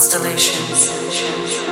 constellations.